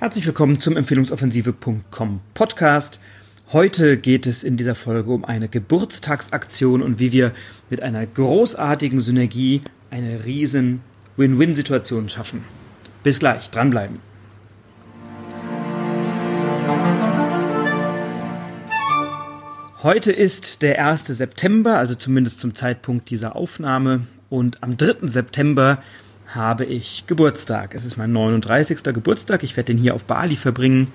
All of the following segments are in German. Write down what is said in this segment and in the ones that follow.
Herzlich willkommen zum Empfehlungsoffensive.com Podcast. Heute geht es in dieser Folge um eine Geburtstagsaktion und wie wir mit einer großartigen Synergie eine riesen Win-Win-Situation schaffen. Bis gleich, dranbleiben. Heute ist der 1. September, also zumindest zum Zeitpunkt dieser Aufnahme. Und am 3. September habe ich Geburtstag. Es ist mein 39. Geburtstag. Ich werde den hier auf Bali verbringen.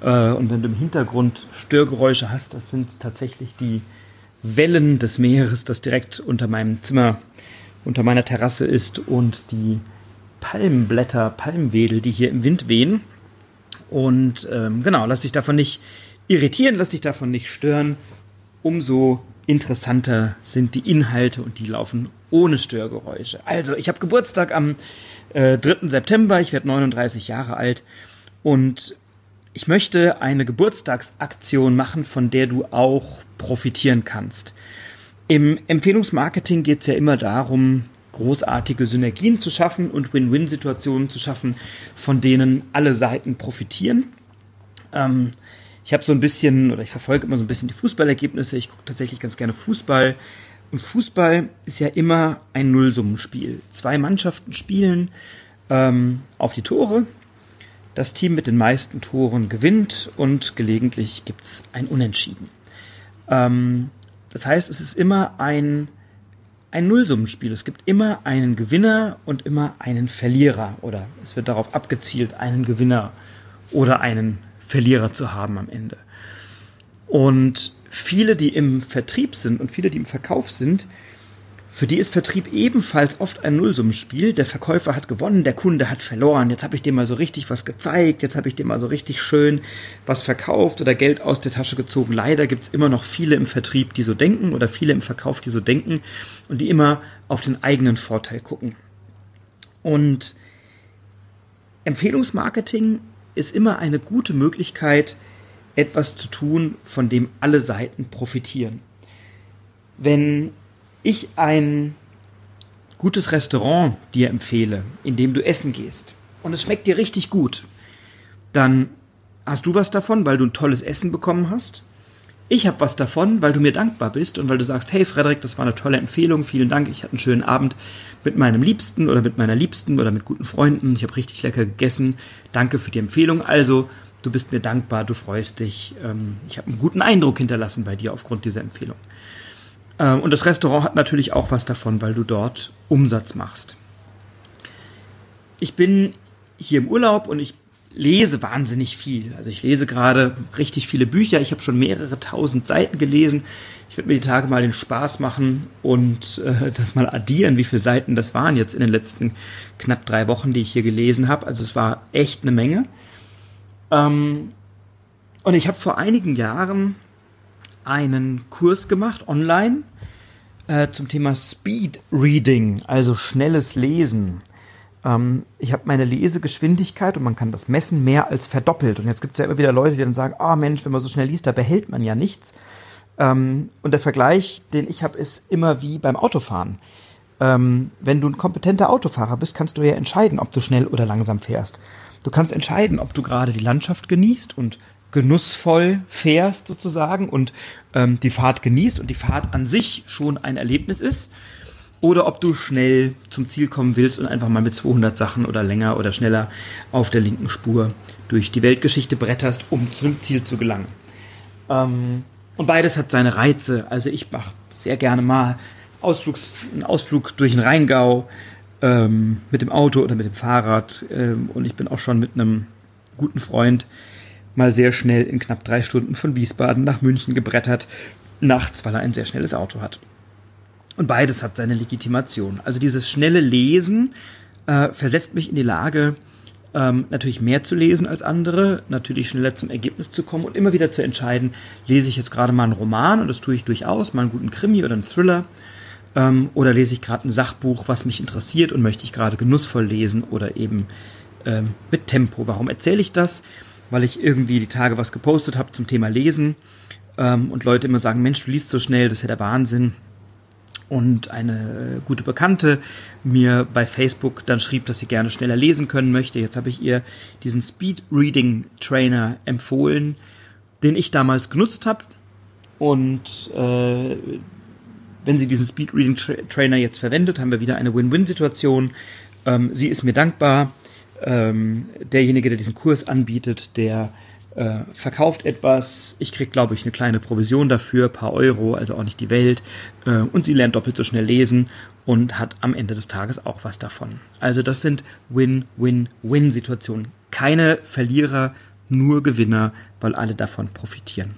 Äh, und wenn du im Hintergrund Störgeräusche hast, das sind tatsächlich die Wellen des Meeres, das direkt unter meinem Zimmer, unter meiner Terrasse ist und die Palmblätter, Palmwedel, die hier im Wind wehen. Und ähm, genau, lass dich davon nicht irritieren, lass dich davon nicht stören. Umso interessanter sind die Inhalte und die laufen ohne Störgeräusche. Also, ich habe Geburtstag am äh, 3. September, ich werde 39 Jahre alt und ich möchte eine Geburtstagsaktion machen, von der du auch profitieren kannst. Im Empfehlungsmarketing geht es ja immer darum, großartige Synergien zu schaffen und Win-Win-Situationen zu schaffen, von denen alle Seiten profitieren. Ähm, ich habe so ein bisschen, oder ich verfolge immer so ein bisschen die Fußballergebnisse. Ich gucke tatsächlich ganz gerne Fußball. Und Fußball ist ja immer ein Nullsummenspiel. Zwei Mannschaften spielen ähm, auf die Tore. Das Team mit den meisten Toren gewinnt und gelegentlich gibt's ein Unentschieden. Ähm, das heißt, es ist immer ein, ein Nullsummenspiel. Es gibt immer einen Gewinner und immer einen Verlierer. Oder es wird darauf abgezielt, einen Gewinner oder einen Verlierer zu haben am Ende. Und viele, die im Vertrieb sind und viele, die im Verkauf sind, für die ist Vertrieb ebenfalls oft ein Nullsummenspiel. Der Verkäufer hat gewonnen, der Kunde hat verloren. Jetzt habe ich dem mal so richtig was gezeigt, jetzt habe ich dem mal so richtig schön was verkauft oder Geld aus der Tasche gezogen. Leider gibt es immer noch viele im Vertrieb, die so denken oder viele im Verkauf, die so denken und die immer auf den eigenen Vorteil gucken. Und Empfehlungsmarketing ist immer eine gute Möglichkeit, etwas zu tun, von dem alle Seiten profitieren. Wenn ich ein gutes Restaurant dir empfehle, in dem du essen gehst und es schmeckt dir richtig gut, dann hast du was davon, weil du ein tolles Essen bekommen hast. Ich habe was davon, weil du mir dankbar bist und weil du sagst, hey Frederik, das war eine tolle Empfehlung, vielen Dank, ich hatte einen schönen Abend mit meinem Liebsten oder mit meiner Liebsten oder mit guten Freunden, ich habe richtig lecker gegessen, danke für die Empfehlung. Also, du bist mir dankbar, du freust dich, ähm, ich habe einen guten Eindruck hinterlassen bei dir aufgrund dieser Empfehlung. Ähm, und das Restaurant hat natürlich auch was davon, weil du dort Umsatz machst. Ich bin hier im Urlaub und ich lese wahnsinnig viel. Also ich lese gerade richtig viele Bücher. Ich habe schon mehrere tausend Seiten gelesen. Ich werde mir die Tage mal den Spaß machen und äh, das mal addieren, wie viele Seiten das waren jetzt in den letzten knapp drei Wochen, die ich hier gelesen habe. Also es war echt eine Menge. Ähm, und ich habe vor einigen Jahren einen Kurs gemacht online äh, zum Thema Speed Reading, also schnelles Lesen. Ähm, ich habe meine Lesegeschwindigkeit und man kann das messen mehr als verdoppelt. Und jetzt gibt es ja immer wieder Leute, die dann sagen, ah oh Mensch, wenn man so schnell liest, da behält man ja nichts. Ähm, und der Vergleich, den ich habe, ist immer wie beim Autofahren. Ähm, wenn du ein kompetenter Autofahrer bist, kannst du ja entscheiden, ob du schnell oder langsam fährst. Du kannst entscheiden, ob du gerade die Landschaft genießt und genussvoll fährst sozusagen und ähm, die Fahrt genießt und die Fahrt an sich schon ein Erlebnis ist oder ob du schnell zum Ziel kommen willst und einfach mal mit 200 Sachen oder länger oder schneller auf der linken Spur durch die Weltgeschichte bretterst, um zum Ziel zu gelangen. Ähm, und beides hat seine Reize. Also ich mache sehr gerne mal Ausflugs, einen Ausflug durch den Rheingau ähm, mit dem Auto oder mit dem Fahrrad. Ähm, und ich bin auch schon mit einem guten Freund mal sehr schnell in knapp drei Stunden von Wiesbaden nach München gebrettert, nachts, weil er ein sehr schnelles Auto hat. Und beides hat seine Legitimation. Also dieses schnelle Lesen äh, versetzt mich in die Lage, ähm, natürlich mehr zu lesen als andere, natürlich schneller zum Ergebnis zu kommen und immer wieder zu entscheiden, lese ich jetzt gerade mal einen Roman und das tue ich durchaus, mal einen guten Krimi oder einen Thriller ähm, oder lese ich gerade ein Sachbuch, was mich interessiert und möchte ich gerade genussvoll lesen oder eben ähm, mit Tempo. Warum erzähle ich das? Weil ich irgendwie die Tage was gepostet habe zum Thema Lesen ähm, und Leute immer sagen, Mensch, du liest so schnell, das ist ja der Wahnsinn. und eine gute Bekannte mir bei Facebook dann schrieb, dass sie gerne schneller lesen können möchte. Jetzt habe ich ihr diesen Speed Reading Trainer empfohlen, den ich damals genutzt habe. Und äh, wenn sie diesen Speed Reading Tra Trainer jetzt verwendet, haben wir wieder eine Win-Win-Situation. Ähm, sie ist mir dankbar. Ähm, derjenige, der diesen Kurs anbietet, der äh, verkauft etwas, ich krieg, glaube ich, eine kleine Provision dafür, paar Euro, also auch nicht die Welt, äh, und sie lernt doppelt so schnell lesen und hat am Ende des Tages auch was davon. Also das sind Win-Win-Win-Situationen. Keine Verlierer, nur Gewinner, weil alle davon profitieren.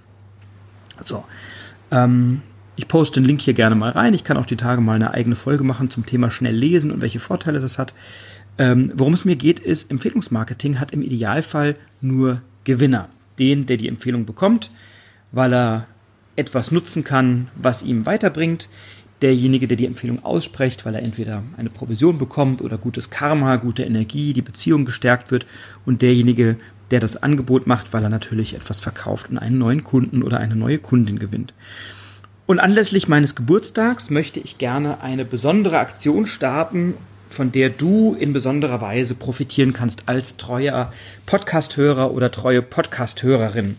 So, ähm, ich poste den Link hier gerne mal rein. Ich kann auch die Tage mal eine eigene Folge machen zum Thema schnell lesen und welche Vorteile das hat. Ähm, worum es mir geht, ist, Empfehlungsmarketing hat im Idealfall nur Gewinner. Den, der die Empfehlung bekommt, weil er etwas nutzen kann, was ihm weiterbringt. Derjenige, der die Empfehlung ausspricht, weil er entweder eine Provision bekommt oder gutes Karma, gute Energie, die Beziehung gestärkt wird. Und derjenige, der das Angebot macht, weil er natürlich etwas verkauft und einen neuen Kunden oder eine neue Kundin gewinnt. Und anlässlich meines Geburtstags möchte ich gerne eine besondere Aktion starten von der du in besonderer Weise profitieren kannst als treuer Podcasthörer oder treue Podcasthörerin.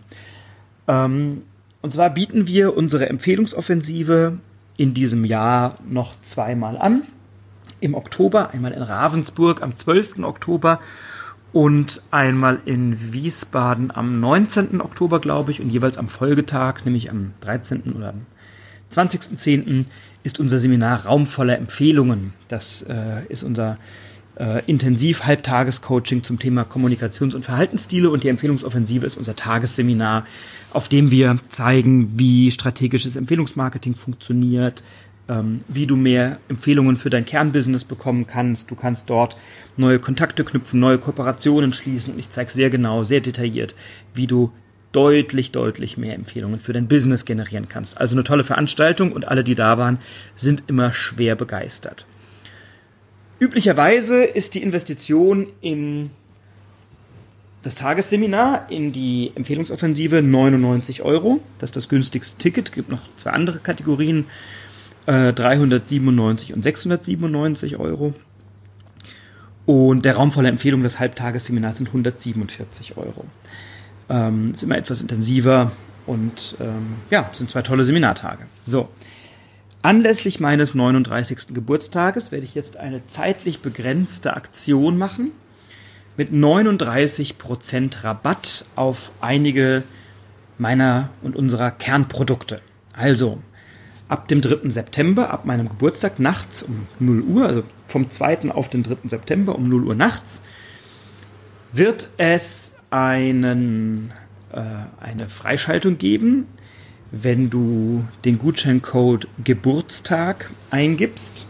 Ähm, und zwar bieten wir unsere Empfehlungsoffensive in diesem Jahr noch zweimal an. Im Oktober, einmal in Ravensburg am 12. Oktober und einmal in Wiesbaden am 19. Oktober, glaube ich, und jeweils am Folgetag, nämlich am 13. oder am 20.10 ist unser Seminar Raum voller Empfehlungen. Das äh, ist unser äh, Intensiv-Halbtages-Coaching zum Thema Kommunikations- und Verhaltensstile und die Empfehlungsoffensive ist unser Tagesseminar, auf dem wir zeigen, wie strategisches Empfehlungsmarketing funktioniert, ähm, wie du mehr Empfehlungen für dein Kernbusiness bekommen kannst. Du kannst dort neue Kontakte knüpfen, neue Kooperationen schließen und ich zeige sehr genau, sehr detailliert, wie du deutlich, deutlich mehr Empfehlungen für dein Business generieren kannst. Also eine tolle Veranstaltung und alle, die da waren, sind immer schwer begeistert. Üblicherweise ist die Investition in das Tagesseminar, in die Empfehlungsoffensive 99 Euro. Das ist das günstigste Ticket. Es gibt noch zwei andere Kategorien, 397 äh, und 697 Euro. Und der Raum voller Empfehlung des Halbtagesseminars sind 147 Euro. Ähm, ist immer etwas intensiver und ähm, ja, sind zwei tolle Seminartage. So. Anlässlich meines 39. Geburtstages werde ich jetzt eine zeitlich begrenzte Aktion machen mit 39% Rabatt auf einige meiner und unserer Kernprodukte. Also ab dem 3. September, ab meinem Geburtstag nachts um 0 Uhr, also vom 2. auf den 3. September um 0 Uhr nachts, wird es einen, äh, eine Freischaltung geben, wenn du den Gutscheincode Geburtstag eingibst.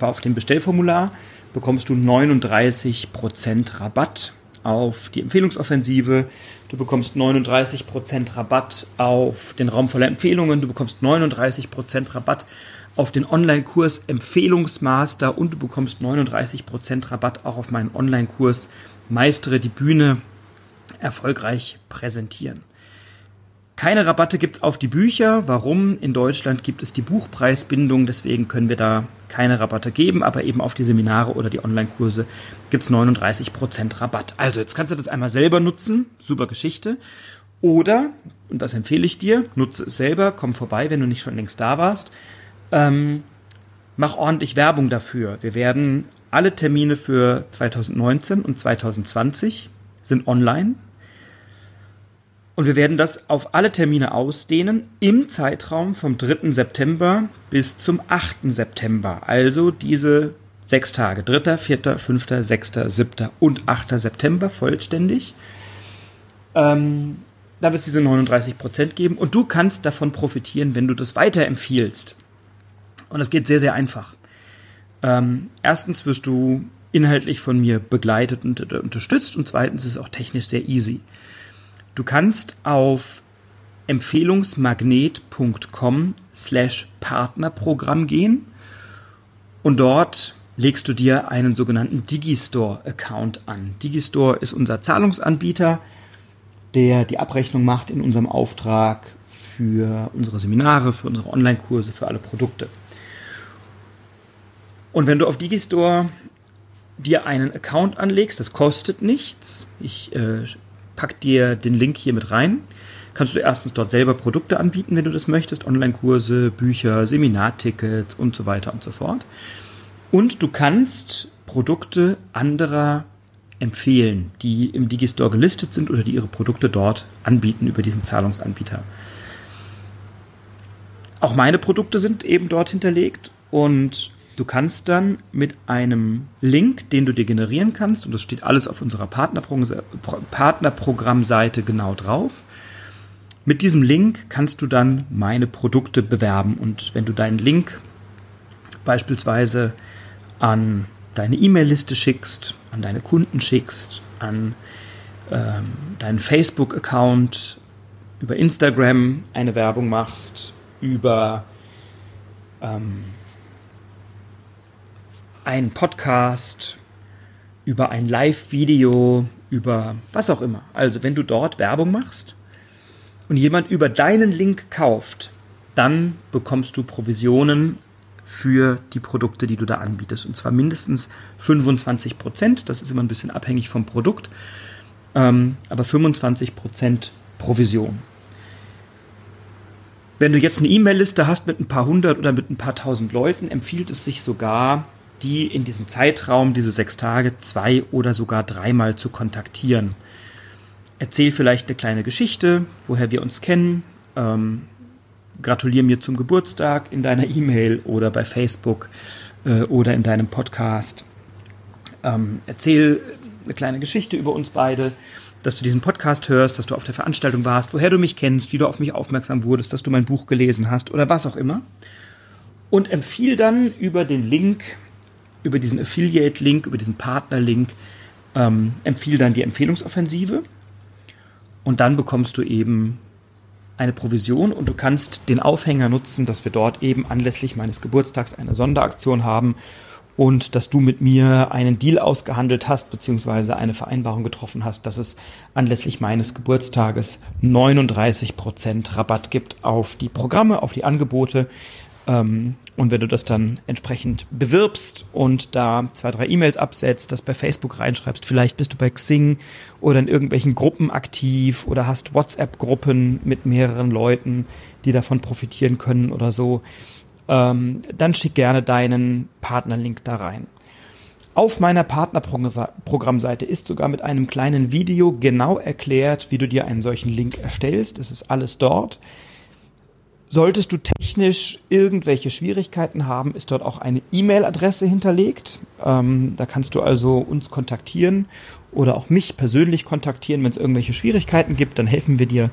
Auf dem Bestellformular bekommst du 39% Rabatt auf die Empfehlungsoffensive. Du bekommst 39% Rabatt auf den Raum voller Empfehlungen. Du bekommst 39% Rabatt auf den Online-Kurs Empfehlungsmaster und du bekommst 39% Rabatt auch auf meinen Online-Kurs Meistere die Bühne erfolgreich präsentieren. Keine Rabatte gibt es auf die Bücher. Warum? In Deutschland gibt es die Buchpreisbindung, deswegen können wir da keine Rabatte geben, aber eben auf die Seminare oder die Online-Kurse gibt es 39% Rabatt. Also jetzt kannst du das einmal selber nutzen, super Geschichte. Oder, und das empfehle ich dir, nutze es selber, komm vorbei, wenn du nicht schon längst da warst. Ähm, mach ordentlich Werbung dafür. Wir werden alle Termine für 2019 und 2020 sind online. Und wir werden das auf alle Termine ausdehnen im Zeitraum vom 3. September bis zum 8. September. Also diese sechs Tage. 3., 4., 5., 6., 7. und 8. September vollständig. Ähm, da wird es diese 39% geben und du kannst davon profitieren, wenn du das weiterempfiehlst. Und das geht sehr, sehr einfach. Ähm, erstens wirst du inhaltlich von mir begleitet und unterstützt und zweitens ist es auch technisch sehr easy. Du kannst auf empfehlungsmagnet.com slash Partnerprogramm gehen und dort legst du dir einen sogenannten Digistore-Account an. Digistore ist unser Zahlungsanbieter, der die Abrechnung macht in unserem Auftrag für unsere Seminare, für unsere Online-Kurse, für alle Produkte. Und wenn du auf Digistore dir einen Account anlegst, das kostet nichts. Ich äh, pack dir den Link hier mit rein. Kannst du erstens dort selber Produkte anbieten, wenn du das möchtest, Online-Kurse, Bücher, Seminartickets und so weiter und so fort. Und du kannst Produkte anderer empfehlen, die im Digistore gelistet sind oder die ihre Produkte dort anbieten über diesen Zahlungsanbieter. Auch meine Produkte sind eben dort hinterlegt und du kannst dann mit einem Link, den du dir generieren kannst, und das steht alles auf unserer Partnerprogrammseite genau drauf, mit diesem Link kannst du dann meine Produkte bewerben. Und wenn du deinen Link beispielsweise an deine E-Mail-Liste schickst, an deine Kunden schickst, an ähm, deinen Facebook-Account, über Instagram eine Werbung machst, über ähm, einen Podcast, über ein Live-Video, über was auch immer. Also wenn du dort Werbung machst und jemand über deinen Link kauft, dann bekommst du Provisionen für die Produkte, die du da anbietest. Und zwar mindestens 25 Prozent. Das ist immer ein bisschen abhängig vom Produkt. Ähm, aber 25 Prozent Provision. Wenn du jetzt eine E-Mail-Liste hast mit ein paar hundert oder mit ein paar tausend Leuten, empfiehlt es sich sogar, die in diesem Zeitraum, diese sechs Tage, zwei oder sogar dreimal zu kontaktieren. Erzähl vielleicht eine kleine Geschichte, woher wir uns kennen, ähm, gratulier mir zum Geburtstag in deiner E-Mail oder bei Facebook äh, oder in deinem Podcast. Ähm, erzähl eine kleine Geschichte über uns beide, dass du diesen Podcast hörst, dass du auf der Veranstaltung warst, woher du mich kennst, wie du auf mich aufmerksam wurdest, dass du mein Buch gelesen hast oder was auch immer. Und empfiehl dann über den Link, über diesen Affiliate-Link, über diesen Partner-Link, ähm, empfiehl dann die Empfehlungsoffensive. Und dann bekommst du eben eine Provision und du kannst den Aufhänger nutzen, dass wir dort eben anlässlich meines Geburtstags eine Sonderaktion haben und dass du mit mir einen Deal ausgehandelt hast, beziehungsweise eine Vereinbarung getroffen hast, dass es anlässlich meines Geburtstages 39% Rabatt gibt auf die Programme, auf die Angebote. Ähm, und wenn du das dann entsprechend bewirbst und da zwei, drei E-Mails absetzt, das bei Facebook reinschreibst, vielleicht bist du bei Xing oder in irgendwelchen Gruppen aktiv oder hast WhatsApp-Gruppen mit mehreren Leuten, die davon profitieren können oder so, ähm, dann schick gerne deinen Partnerlink da rein. Auf meiner Partnerprogrammseite ist sogar mit einem kleinen Video genau erklärt, wie du dir einen solchen Link erstellst. Das ist alles dort. Solltest du technisch irgendwelche Schwierigkeiten haben, ist dort auch eine E-Mail-Adresse hinterlegt. Ähm, da kannst du also uns kontaktieren oder auch mich persönlich kontaktieren, wenn es irgendwelche Schwierigkeiten gibt. Dann helfen wir dir.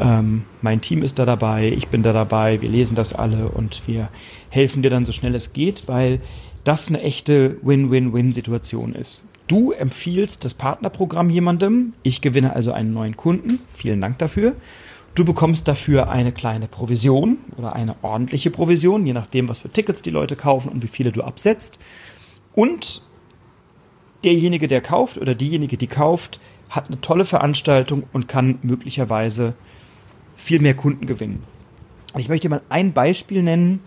Ähm, mein Team ist da dabei, ich bin da dabei, wir lesen das alle und wir helfen dir dann so schnell es geht, weil das eine echte Win-Win-Win-Situation ist. Du empfiehlst das Partnerprogramm jemandem, ich gewinne also einen neuen Kunden. Vielen Dank dafür. Du bekommst dafür eine kleine Provision oder eine ordentliche Provision, je nachdem, was für Tickets die Leute kaufen und wie viele du absetzt. Und derjenige, der kauft oder diejenige, die kauft, hat eine tolle Veranstaltung und kann möglicherweise viel mehr Kunden gewinnen. Ich möchte mal ein Beispiel nennen,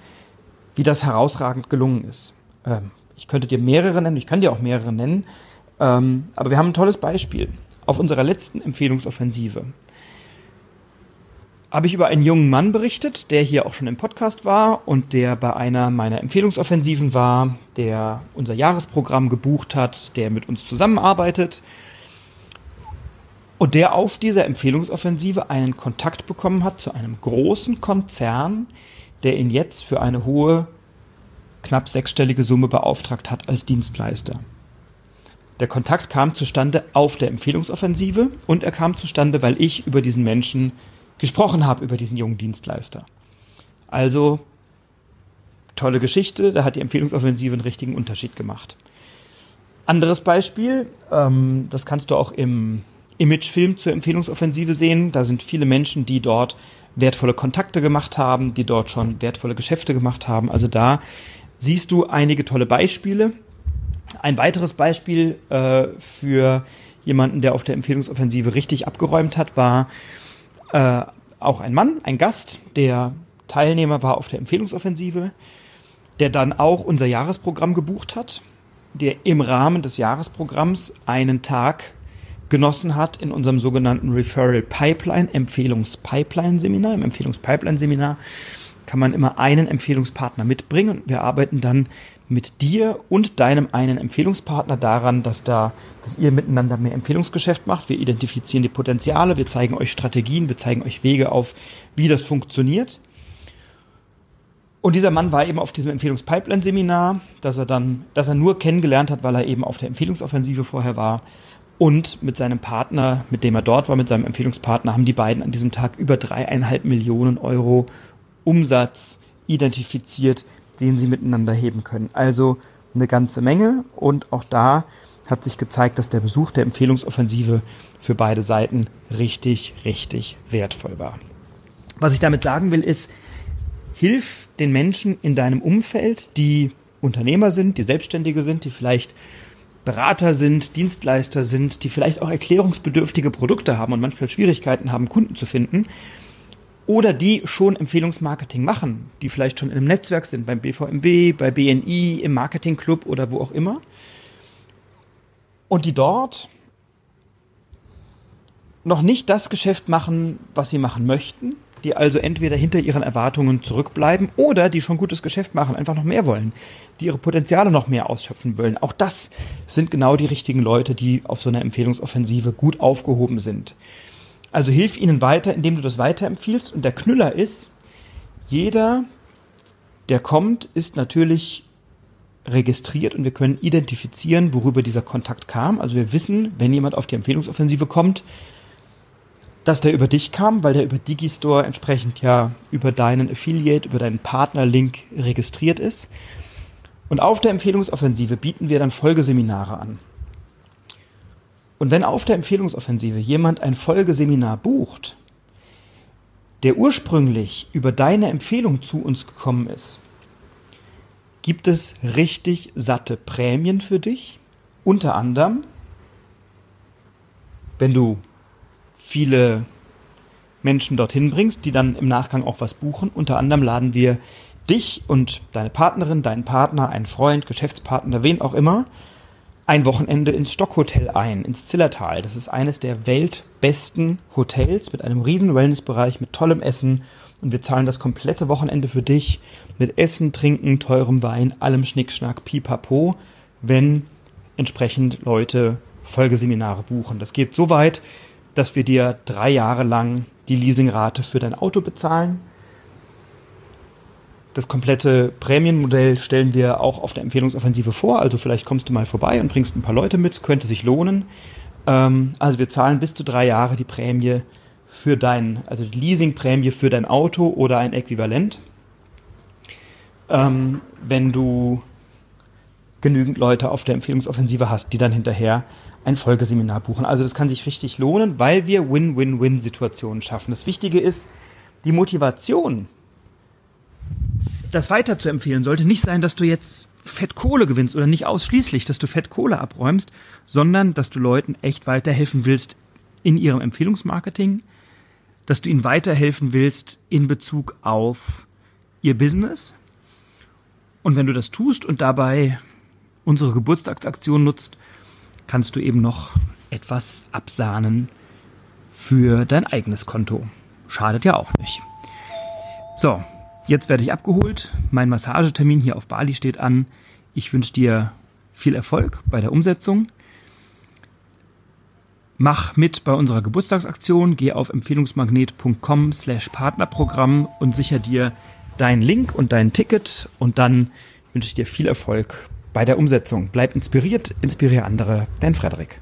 wie das herausragend gelungen ist. Ähm, ich könnte dir mehrere nennen, ich kann dir auch mehrere nennen, ähm, aber wir haben ein tolles Beispiel. Auf unserer letzten Empfehlungsoffensive habe ich über einen jungen Mann berichtet, der hier auch schon im Podcast war und der bei einer meiner Empfehlungsoffensiven war, der unser Jahresprogramm gebucht hat, der mit uns zusammenarbeitet und der auf dieser Empfehlungsoffensive einen Kontakt bekommen hat zu einem großen Konzern, der ihn jetzt für eine hohe, knapp sechsstellige Summe beauftragt hat als Dienstleister. Der Kontakt kam zustande auf der Empfehlungsoffensive und er kam zustande, weil ich über diesen Menschen gesprochen habe über diesen jungen Dienstleister. Also tolle Geschichte, da hat die Empfehlungsoffensive einen richtigen Unterschied gemacht. Anderes Beispiel, ähm, das kannst du auch im Imagefilm zur Empfehlungsoffensive sehen. Da sind viele Menschen, die dort wertvolle Kontakte gemacht haben, die dort schon wertvolle Geschäfte gemacht haben. Also da siehst du einige tolle Beispiele. Ein weiteres Beispiel äh, für jemanden, der auf der Empfehlungsoffensive richtig abgeräumt hat, war äh, auch ein Mann, ein Gast, der Teilnehmer war auf der Empfehlungsoffensive. der dann auch unser Jahresprogramm gebucht hat, der im Rahmen des Jahresprogramms einen Tag genossen hat in unserem sogenannten Referral Pipeline, Empfehlungspipeline Seminar. Im Empfehlungspipeline Seminar kann man immer einen Empfehlungspartner mitbringen und wir arbeiten dann mit dir und deinem einen Empfehlungspartner daran, dass da, dass ihr miteinander mehr Empfehlungsgeschäft macht. Wir identifizieren die Potenziale, wir zeigen euch Strategien, wir zeigen euch Wege auf, wie das funktioniert. Und dieser Mann war eben auf diesem Empfehlungspipeline-Seminar, dass er dann, dass er nur kennengelernt hat, weil er eben auf der Empfehlungsoffensive vorher war. Und mit seinem Partner, mit dem er dort war, mit seinem Empfehlungspartner, haben die beiden an diesem Tag über dreieinhalb Millionen Euro Umsatz identifiziert, den sie miteinander heben können. Also eine ganze Menge und auch da hat sich gezeigt, dass der Besuch der Empfehlungsoffensive für beide Seiten richtig, richtig wertvoll war. Was ich damit sagen will, ist, hilf den Menschen in deinem Umfeld, die Unternehmer sind, die Selbstständige sind, die vielleicht Berater sind, Dienstleister sind, die vielleicht auch erklärungsbedürftige Produkte haben und manchmal Schwierigkeiten haben, Kunden zu finden, oder die schon Empfehlungsmarketing machen, die vielleicht schon in einem Netzwerk sind, beim BVMW, bei BNI, im Marketingclub oder wo auch immer. Und die dort noch nicht das Geschäft machen, was sie machen möchten, die also entweder hinter ihren Erwartungen zurückbleiben oder die schon gutes Geschäft machen, einfach noch mehr wollen, die ihre Potenziale noch mehr ausschöpfen wollen. Auch das sind genau die richtigen Leute, die auf so einer Empfehlungsoffensive gut aufgehoben sind. Also hilf ihnen weiter, indem du das weiterempfiehlst. Und der Knüller ist, jeder, der kommt, ist natürlich registriert und wir können identifizieren, worüber dieser Kontakt kam. Also wir wissen, wenn jemand auf die Empfehlungsoffensive kommt, dass der über dich kam, weil der über Digistore entsprechend ja über deinen Affiliate, über deinen Partnerlink registriert ist. Und auf der Empfehlungsoffensive bieten wir dann Folgeseminare an. Und wenn auf der Empfehlungsoffensive jemand ein Folgeseminar bucht, der ursprünglich über deine Empfehlung zu uns gekommen ist, gibt es richtig satte Prämien für dich. Unter anderem, wenn du viele Menschen dorthin bringst, die dann im Nachgang auch was buchen. Unter anderem laden wir dich und deine Partnerin, deinen Partner, einen Freund, Geschäftspartner, wen auch immer, ein Wochenende ins Stockhotel ein, ins Zillertal. Das ist eines der weltbesten Hotels mit einem riesen Wellnessbereich, mit tollem Essen. Und wir zahlen das komplette Wochenende für dich mit Essen, Trinken, teurem Wein, allem Schnickschnack, pipapo, wenn entsprechend Leute Folgeseminare buchen. Das geht so weit, dass wir dir drei Jahre lang die Leasingrate für dein Auto bezahlen das komplette Prämienmodell stellen wir auch auf der Empfehlungsoffensive vor. Also vielleicht kommst du mal vorbei und bringst ein paar Leute mit, könnte sich lohnen. Ähm, also wir zahlen bis zu drei Jahre die Prämie für dein, also die Leasingprämie für dein Auto oder ein Äquivalent. Ähm, wenn du genügend Leute auf der Empfehlungsoffensive hast, die dann hinterher ein Folgeseminar buchen. Also das kann sich richtig lohnen, weil wir Win-Win-Win-Situationen schaffen. Das Wichtige ist, die Motivation das weiter zu empfehlen sollte nicht sein, dass du jetzt Fettkohle gewinnst oder nicht ausschließlich, dass du Fettkohle abräumst, sondern dass du Leuten echt weiterhelfen willst in ihrem Empfehlungsmarketing, dass du ihnen weiterhelfen willst in Bezug auf ihr Business. Und wenn du das tust und dabei unsere Geburtstagsaktion nutzt, kannst du eben noch etwas absahnen für dein eigenes Konto. Schadet ja auch nicht. So, Jetzt werde ich abgeholt. Mein Massagetermin hier auf Bali steht an. Ich wünsche dir viel Erfolg bei der Umsetzung. Mach mit bei unserer Geburtstagsaktion. Geh auf empfehlungsmagnet.com slash Partnerprogramm und sicher dir dein Link und dein Ticket. Und dann wünsche ich dir viel Erfolg bei der Umsetzung. Bleib inspiriert, inspiriere andere. Dein Frederik.